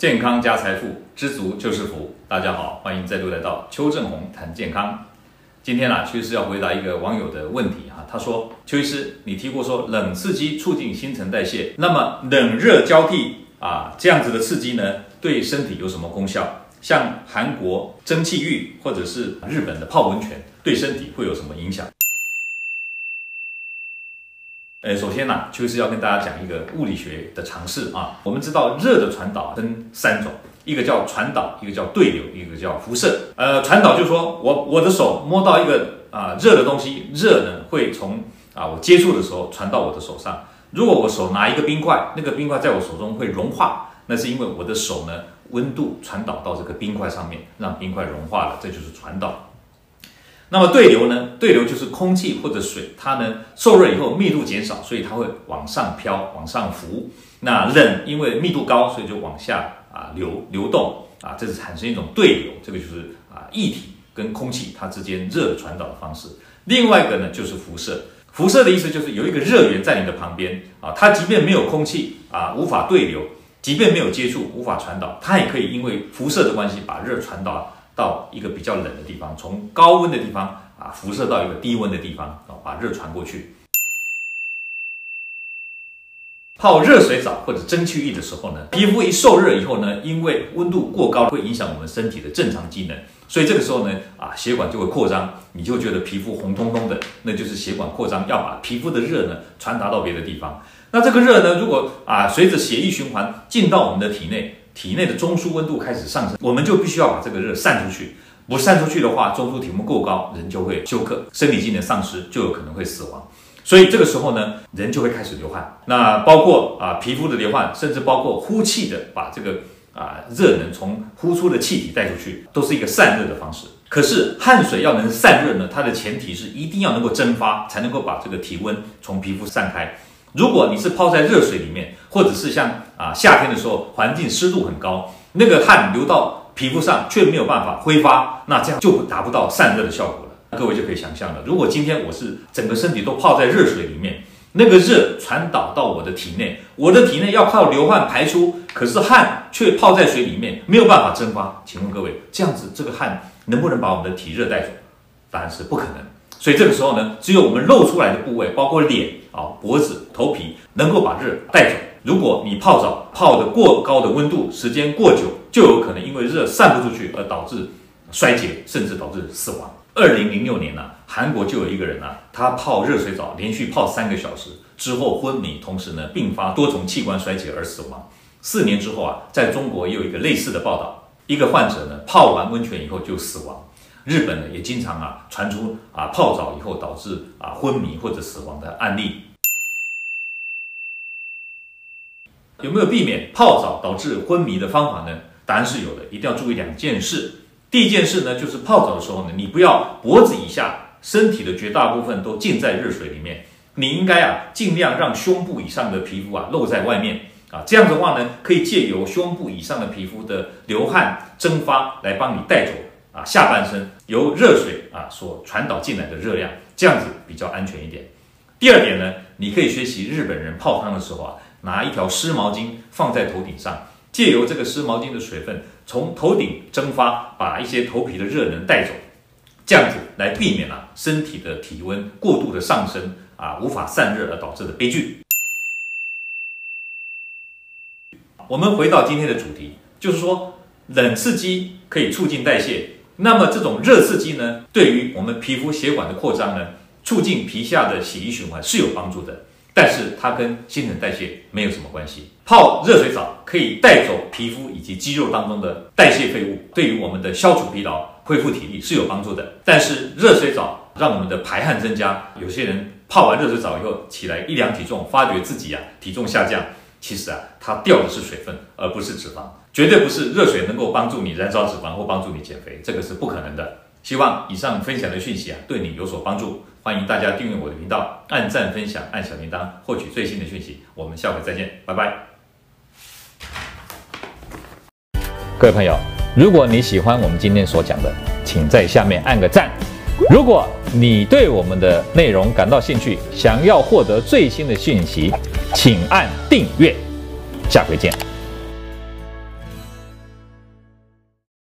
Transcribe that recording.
健康加财富，知足就是福。大家好，欢迎再度来到邱正红谈健康。今天啊，邱医师要回答一个网友的问题啊。他说：“邱医师，你提过说冷刺激促进新陈代谢，那么冷热交替啊这样子的刺激呢，对身体有什么功效？像韩国蒸汽浴或者是日本的泡温泉，对身体会有什么影响？”呃，首先呢、啊，就是要跟大家讲一个物理学的常识啊。我们知道热的传导分三种，一个叫传导，一个叫对流，一个叫辐射。呃，传导就是说我我的手摸到一个啊热的东西，热呢会从啊我接触的时候传到我的手上。如果我手拿一个冰块，那个冰块在我手中会融化，那是因为我的手呢温度传导到这个冰块上面，让冰块融化了，这就是传导。那么对流呢？对流就是空气或者水，它呢受热以后密度减少，所以它会往上飘、往上浮。那冷因为密度高，所以就往下啊流流动啊，这是产生一种对流。这个就是啊液体跟空气它之间热传导的方式。另外一个呢就是辐射，辐射的意思就是有一个热源在你的旁边啊，它即便没有空气啊，无法对流，即便没有接触，无法传导，它也可以因为辐射的关系把热传导。到一个比较冷的地方，从高温的地方啊辐射到一个低温的地方啊，把热传过去。泡热水澡或者蒸汽浴的时候呢，皮肤一受热以后呢，因为温度过高会影响我们身体的正常机能，所以这个时候呢啊血管就会扩张，你就觉得皮肤红彤彤的，那就是血管扩张要把皮肤的热呢传达到别的地方。那这个热呢，如果啊随着血液循环进到我们的体内。体内的中枢温度开始上升，我们就必须要把这个热散出去。不散出去的话，中枢体温过高，人就会休克，生理机能丧失，就有可能会死亡。所以这个时候呢，人就会开始流汗。那包括啊皮肤的流汗，甚至包括呼气的，把这个啊热能从呼出的气体带出去，都是一个散热的方式。可是汗水要能散热呢，它的前提是一定要能够蒸发，才能够把这个体温从皮肤散开。如果你是泡在热水里面，或者是像啊夏天的时候，环境湿度很高，那个汗流到皮肤上却没有办法挥发，那这样就达不到散热的效果了。各位就可以想象了，如果今天我是整个身体都泡在热水里面，那个热传导到我的体内，我的体内要靠流汗排出，可是汗却泡在水里面，没有办法蒸发。请问各位，这样子这个汗能不能把我们的体热带走？答案是不可能。所以这个时候呢，只有我们露出来的部位，包括脸啊、脖子、头皮，能够把热带走。如果你泡澡泡得过高的温度，时间过久，就有可能因为热散不出去而导致衰竭，甚至导致死亡。二零零六年呢、韩国就有一个人啊，他泡热水澡连续泡三个小时之后昏迷，同时呢并发多重器官衰竭而死亡。四年之后啊，在中国也有一个类似的报道，一个患者呢泡完温泉以后就死亡。日本呢也经常啊传出啊泡澡以后导致啊昏迷或者死亡的案例。有没有避免泡澡导致昏迷的方法呢？答案是有的，一定要注意两件事。第一件事呢，就是泡澡的时候呢，你不要脖子以下、身体的绝大部分都浸在热水里面，你应该啊尽量让胸部以上的皮肤啊露在外面啊，这样的话呢，可以借由胸部以上的皮肤的流汗蒸发来帮你带走。啊，下半身由热水啊所传导进来的热量，这样子比较安全一点。第二点呢，你可以学习日本人泡汤的时候啊，拿一条湿毛巾放在头顶上，借由这个湿毛巾的水分从头顶蒸发，把一些头皮的热能带走，这样子来避免啊身体的体温过度的上升啊，无法散热而导致的悲剧。我们回到今天的主题，就是说冷刺激可以促进代谢。那么这种热刺激呢，对于我们皮肤血管的扩张呢，促进皮下的血液循环是有帮助的，但是它跟新陈代谢没有什么关系。泡热水澡可以带走皮肤以及肌肉当中的代谢废物，对于我们的消除疲劳、恢复体力是有帮助的。但是热水澡让我们的排汗增加，有些人泡完热水澡以后起来一量体重，发觉自己啊体重下降。其实啊，它掉的是水分，而不是脂肪，绝对不是热水能够帮助你燃烧脂肪或帮助你减肥，这个是不可能的。希望以上分享的讯息啊，对你有所帮助。欢迎大家订阅我的频道，按赞、分享、按小铃铛，获取最新的讯息。我们下回再见，拜拜。各位朋友，如果你喜欢我们今天所讲的，请在下面按个赞。如果你对我们的内容感到兴趣，想要获得最新的讯息，请按订阅，下回见。